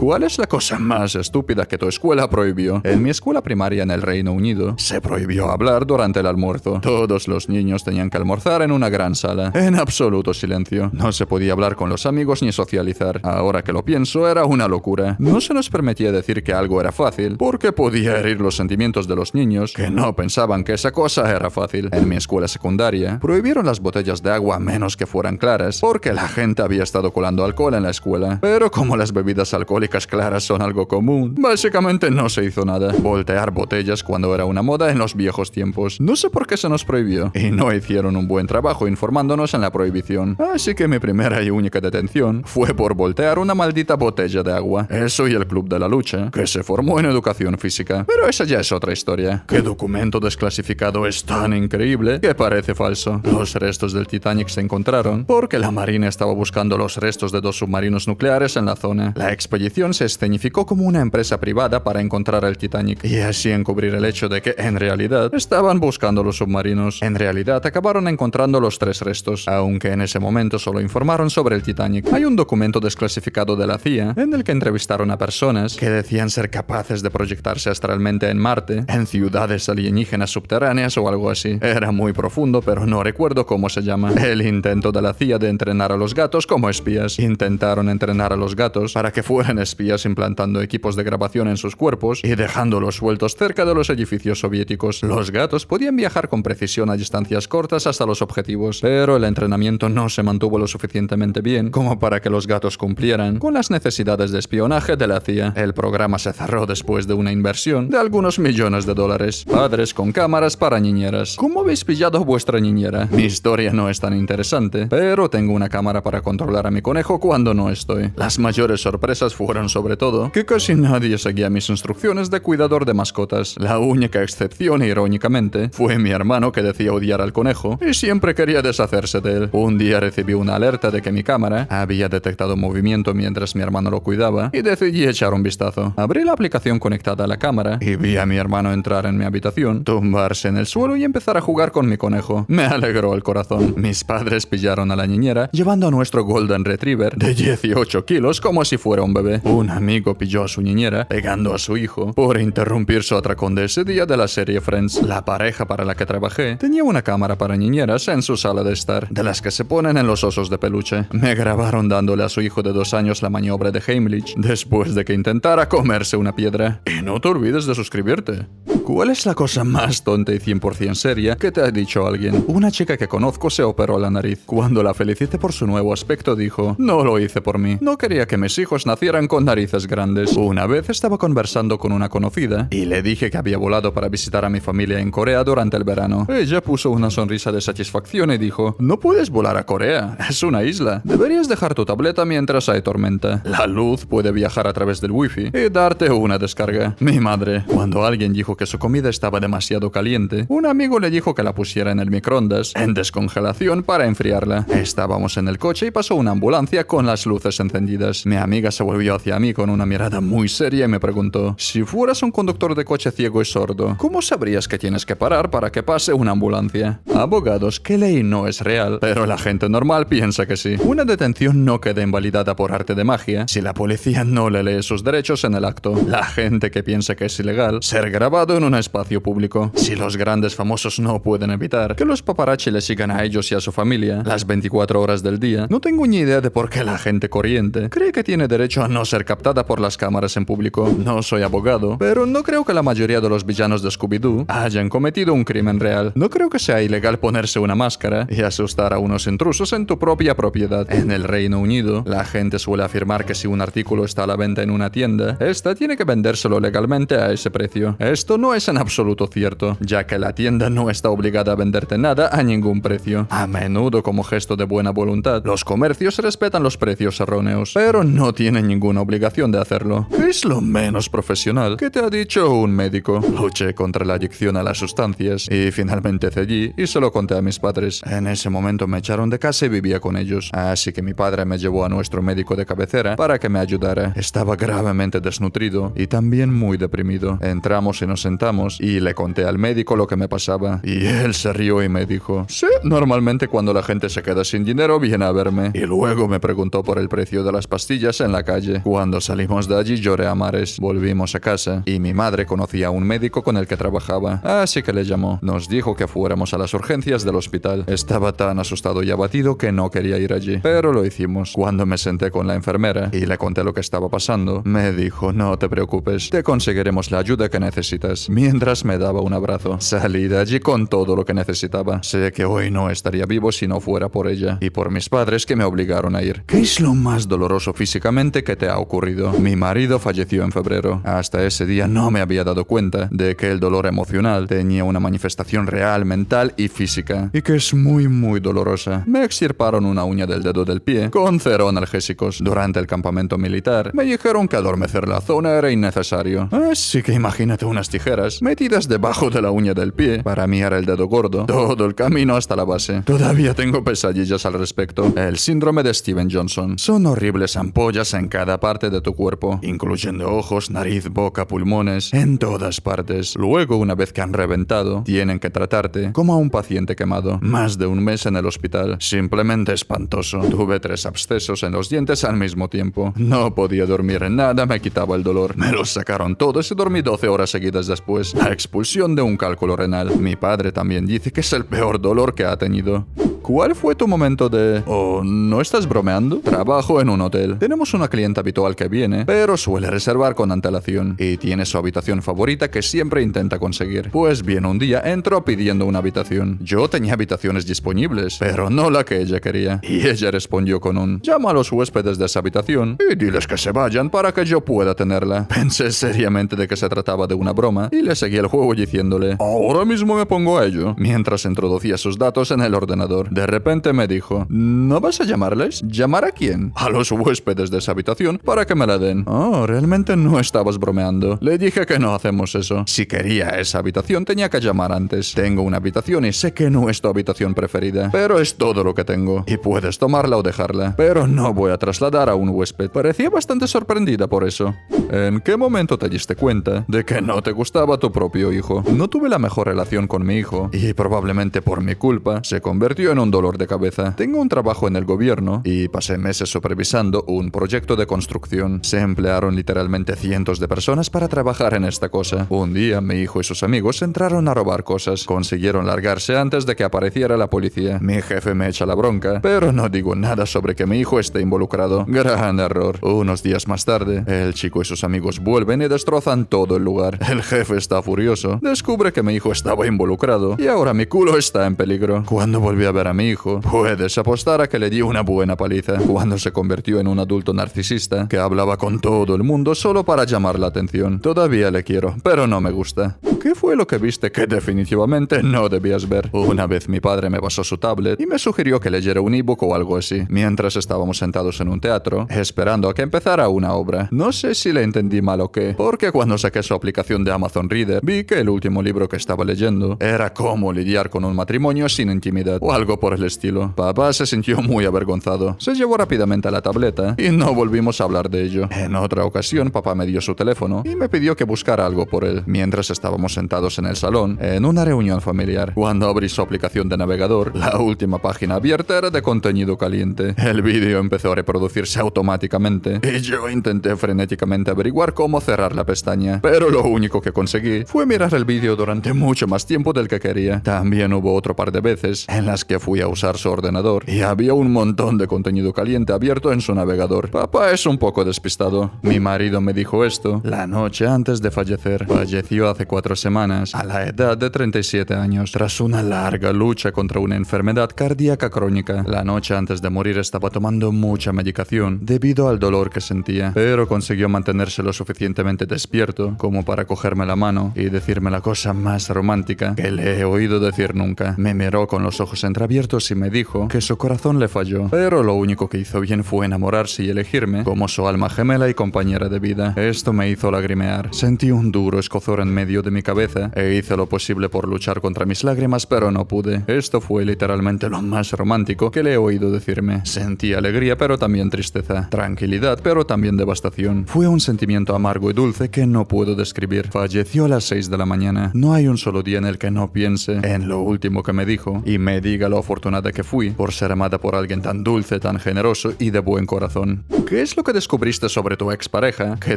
¿Cuál es la cosa más estúpida que tu escuela prohibió? En mi escuela primaria en el Reino Unido se prohibió hablar durante el almuerzo. Todos los niños tenían que almorzar en una gran sala, en absoluto silencio. No se podía hablar con los amigos ni socializar. Ahora que lo pienso, era una locura. No se nos permitía decir que algo era fácil, porque podía herir los sentimientos de los niños que no pensaban que esa cosa era fácil. En mi escuela secundaria, prohibieron las botellas de agua menos que fueran claras, porque la gente había estado colando alcohol en la escuela. Pero como las bebidas alcohólicas claras son algo común, básicamente no se hizo nada. Voltear botellas cuando era una moda en los viejos tiempos. No sé por qué se nos prohibió. Y no hicieron un buen trabajo informándonos en la prohibición. Así que mi primera y única detención fue por voltear una maldita botella de agua. Eso y el Club de la Lucha, que se formó en educación física. Pero esa ya es otra historia. ¿Qué documento desclasificado es tan increíble que parece falso? Los restos del Titanic se encontraron porque la Marina estaba buscando los restos de dos submarinos nucleares en la zona. La expedición se escenificó como una empresa privada para encontrar el Titanic y así encubrir el hecho de que en realidad estaban buscando los submarinos. En realidad acabaron encontrando los tres restos, aunque en ese momento solo informaron sobre el Titanic. Hay un documento desclasificado de la CIA en el que entrevistaron a personas que decían ser capaces de proyectarse astralmente en Marte, en ciudades alienígenas subterráneas o algo así. Era muy profundo, pero no recuerdo cómo se llama. El intento de la CIA de entrenar a los gatos como espías. Intentaron entrenar a los gatos para que fueran espías implantando equipos de grabación en sus cuerpos y dejándolos sueltos cerca de los edificios soviéticos. Los gatos podían viajar con precisión a distancias cortas hasta los objetivos, pero el entrenamiento no se mantuvo lo suficientemente bien como para que los gatos cumplieran con las necesidades de espionaje de la CIA. El programa se cerró después de una inversión de algunos millones de dólares. Padres con cámaras para niñeras. ¿Cómo habéis pillado vuestra niñera? Mi historia no es tan interesante, pero tengo una cámara para controlar a mi conejo cuando no estoy. Las mayores sorpresas fueron sobre todo que casi nadie seguía mis instrucciones de cuidador de mascotas. La única excepción, irónicamente, fue mi hermano que decía odiar al conejo y siempre quería deshacerse de él. Un día recibí una alerta de que mi cámara había detectado movimiento mientras mi hermano lo cuidaba y decidí echar un vistazo. Abrí la aplicación conectada a la cámara y vi a mi hermano entrar en mi habitación, tumbarse en el suelo y empezar a jugar con mi conejo. Me alegró el corazón. Mis padres pillaron a la niñera llevando a nuestro Golden Retriever de 18 kilos como si fuera un bebé. Un amigo pilló a su niñera pegando a su hijo por interrumpir su atracón de ese día de la serie Friends. La pareja para la que trabajé tenía una cámara para niñeras en su sala de estar, de las que se ponen en los osos de peluche. Me grabaron dándole a su hijo de dos años la maniobra de Heimlich después de que intentara comerse una piedra. Y no te olvides de suscribirte. ¿Cuál es la cosa más tonta y 100% seria que te ha dicho alguien? Una chica que conozco se operó la nariz. Cuando la felicité por su nuevo aspecto dijo, no lo hice por mí. No quería que mis hijos nacieran con narices grandes. Una vez estaba conversando con una conocida y le dije que había volado para visitar a mi familia en Corea durante el verano. Ella puso una sonrisa de satisfacción y dijo, no puedes volar a Corea, es una isla. Deberías dejar tu tableta mientras hay tormenta. La luz puede viajar a través del wifi y darte una descarga. Mi madre, cuando alguien dijo que su comida estaba demasiado caliente, un amigo le dijo que la pusiera en el microondas, en descongelación para enfriarla. Estábamos en el coche y pasó una ambulancia con las luces encendidas. Mi amiga se volvió hacia mí con una mirada muy seria y me preguntó, si fueras un conductor de coche ciego y sordo, ¿cómo sabrías que tienes que parar para que pase una ambulancia? Abogados, ¿qué ley no es real? Pero la gente normal piensa que sí. Una detención no queda invalidada por arte de magia si la policía no le lee sus derechos en el acto. La gente que piensa que es ilegal ser grabado en un espacio público. Si los grandes famosos no pueden evitar que los paparazzi le sigan a ellos y a su familia las 24 horas del día, no tengo ni idea de por qué la gente corriente cree que tiene derecho a no ser captada por las cámaras en público. No soy abogado, pero no creo que la mayoría de los villanos de Scooby-Doo hayan cometido un crimen real. No creo que sea ilegal ponerse una máscara y asustar a unos intrusos en tu propia propiedad. En el Reino Unido, la gente suele afirmar que si un artículo está a la venta en una tienda, esta tiene que vendérselo legalmente a ese precio. Esto no es en absoluto cierto, ya que la tienda no está obligada a venderte nada a ningún precio. A menudo, como gesto de buena voluntad, los comercios respetan los precios erróneos, pero no tienen ninguna obligación de hacerlo. ¿Qué es lo menos profesional que te ha dicho un médico? Luché contra la adicción a las sustancias y finalmente cedí y se lo conté a mis padres. En ese momento me echaron de casa y vivía con ellos, así que mi padre me llevó a nuestro médico de cabecera para que me ayudara. Estaba gravemente desnutrido y también muy deprimido. Entramos y nos sentamos y le conté al médico lo que me pasaba. Y él se rió y me dijo, sí, normalmente cuando la gente se queda sin dinero viene a verme. Y luego me preguntó por el precio de las pastillas en la calle. Cuando salimos de allí lloré a mares. Volvimos a casa y mi madre conocía a un médico con el que trabajaba. Así que le llamó. Nos dijo que fuéramos a las urgencias del hospital. Estaba tan asustado y abatido que no quería ir allí. Pero lo hicimos. Cuando me senté con la enfermera y le conté lo que estaba pasando, me dijo, no te preocupes, te conseguiremos la ayuda que necesitas. Mientras me daba un abrazo. Salí de allí con todo lo que necesitaba. Sé que hoy no estaría vivo si no fuera por ella y por mis padres que me obligaron a ir. ¿Qué es lo más doloroso físicamente que te ha ocurrido? Mi marido falleció en febrero. Hasta ese día no me había dado cuenta de que el dolor emocional tenía una manifestación real, mental y física, y que es muy muy dolorosa. Me extirparon una uña del dedo del pie con cero analgésicos. Durante el campamento militar me dijeron que adormecer la zona era innecesario. Así que imagínate unas tijeras metidas debajo de la uña del pie para mirar el dedo gordo todo el camino hasta la base. Todavía tengo pesadillas al respecto. El síndrome de Steven Johnson. Son horribles ampollas en cada parte de tu cuerpo, incluyendo ojos, nariz, boca, pulmones, en todas partes. Luego, una vez que han reventado, tienen que tratarte como a un paciente quemado. Más de un mes en el hospital. Simplemente espantoso. Tuve tres abscesos en los dientes al mismo tiempo. No podía dormir en nada, me quitaba el dolor. Me los sacaron todos y dormí 12 horas seguidas después. La expulsión de un cálculo renal. Mi padre también dice que es el peor dolor que ha tenido. ¿Cuál fue tu momento de... Oh, ¿no estás bromeando? Trabajo en un hotel. Tenemos una cliente habitual que viene, pero suele reservar con antelación. Y tiene su habitación favorita que siempre intenta conseguir. Pues bien, un día entró pidiendo una habitación. Yo tenía habitaciones disponibles, pero no la que ella quería. Y ella respondió con un... Llama a los huéspedes de esa habitación y diles que se vayan para que yo pueda tenerla. Pensé seriamente de que se trataba de una broma y le seguí el juego diciéndole... Ahora mismo me pongo a ello. Mientras introducía sus datos en el ordenador. De repente me dijo, ¿no vas a llamarles? ¿Llamar a quién? A los huéspedes de esa habitación para que me la den. Oh, realmente no estabas bromeando. Le dije que no hacemos eso. Si quería esa habitación tenía que llamar antes. Tengo una habitación y sé que no es tu habitación preferida, pero es todo lo que tengo. Y puedes tomarla o dejarla. Pero no voy a trasladar a un huésped. Parecía bastante sorprendida por eso. ¿En qué momento te diste cuenta de que no te gustaba tu propio hijo? No tuve la mejor relación con mi hijo y probablemente por mi culpa se convirtió en un dolor de cabeza. Tengo un trabajo en el gobierno y pasé meses supervisando un proyecto de construcción. Se emplearon literalmente cientos de personas para trabajar en esta cosa. Un día mi hijo y sus amigos entraron a robar cosas. Consiguieron largarse antes de que apareciera la policía. Mi jefe me echa la bronca, pero no digo nada sobre que mi hijo esté involucrado. Gran error. Unos días más tarde, el chico y sus amigos vuelven y destrozan todo el lugar. El jefe está furioso. Descubre que mi hijo estaba involucrado y ahora mi culo está en peligro. Cuando volví a ver a mi hijo, puedes apostar a que le di una buena paliza. Cuando se convirtió en un adulto narcisista que hablaba con todo el mundo solo para llamar la atención. Todavía le quiero, pero no me gusta. ¿Qué fue lo que viste que definitivamente no debías ver? Una vez mi padre me pasó su tablet y me sugirió que leyera un ebook o algo así, mientras estábamos sentados en un teatro, esperando a que empezara una obra. No sé si le entendí mal o qué, porque cuando saqué su aplicación de Amazon Reader, vi que el último libro que estaba leyendo era cómo lidiar con un matrimonio sin intimidad, o algo por el estilo. Papá se sintió muy avergonzado. Se llevó rápidamente a la tableta y no volvimos a hablar de ello. En otra ocasión, papá me dio su teléfono y me pidió que buscara algo por él, mientras estábamos sentados en el salón, en una reunión familiar. Cuando abrí su aplicación de navegador, la última página abierta era de contenido caliente. El vídeo empezó a reproducirse automáticamente y yo intenté frenéticamente averiguar cómo cerrar la pestaña, pero lo único que conseguí fue mirar el vídeo durante mucho más tiempo del que quería. También hubo otro par de veces en las que fui a usar su ordenador y había un montón de contenido caliente abierto en su navegador. Papá es un poco despistado. Mi marido me dijo esto la noche antes de fallecer. Falleció hace cuatro semanas, a la edad de 37 años, tras una larga lucha contra una enfermedad cardíaca crónica. La noche antes de morir estaba tomando mucha medicación debido al dolor que sentía, pero consiguió mantenerse lo suficientemente despierto como para cogerme la mano y decirme la cosa más romántica que le he oído decir nunca. Me miró con los ojos entreabiertos y me dijo que su corazón le falló, pero lo único que hizo bien fue enamorarse y elegirme como su alma gemela y compañera de vida. Esto me hizo lagrimear. Sentí un duro escozor en medio de mi cabeza e hice lo posible por luchar contra mis lágrimas, pero no pude. Esto fue literalmente lo más romántico que le he oído decirme. Sentí alegría, pero también tristeza. Tranquilidad, pero también devastación. Fue un sentimiento amargo y dulce que no puedo describir. Falleció a las 6 de la mañana. No hay un solo día en el que no piense en lo último que me dijo y me diga lo afortunada que fui por ser amada por alguien tan dulce, tan generoso y de buen corazón. ¿Qué es lo que descubriste sobre tu expareja que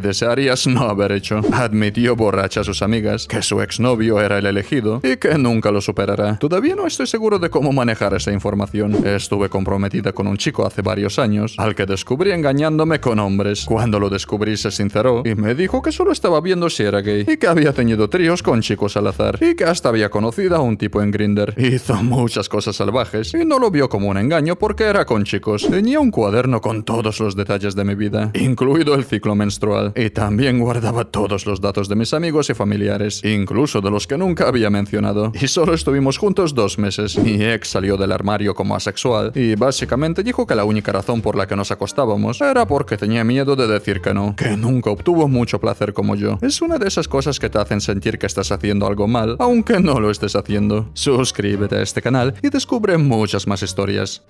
desearías no haber hecho? Admitió borracha a sus amigas que su exnovio era el elegido y que nunca lo superará. Todavía no estoy seguro de cómo manejar esa información. Estuve comprometida con un chico hace varios años, al que descubrí engañándome con hombres. Cuando lo descubrí se sinceró y me dijo que solo estaba viendo si era gay y que había tenido tríos con chicos al azar y que hasta había conocido a un tipo en Grinder. Hizo muchas cosas salvajes y no lo vio como un engaño porque era con chicos. Tenía un cuaderno con todos los detalles de mi vida, incluido el ciclo menstrual, y también guardaba todos los datos de mis amigos y familiares, incluso de los que nunca había mencionado. Y solo estuvimos juntos dos meses. Mi ex salió del armario como asexual y básicamente dijo que la única razón por la que nos acostábamos era porque tenía miedo de decir que no, que nunca obtuvo mucho placer como yo. Es una de esas cosas que te hacen sentir que estás haciendo algo mal, aunque no lo estés haciendo. Suscríbete a este canal y descubre muchas más historias.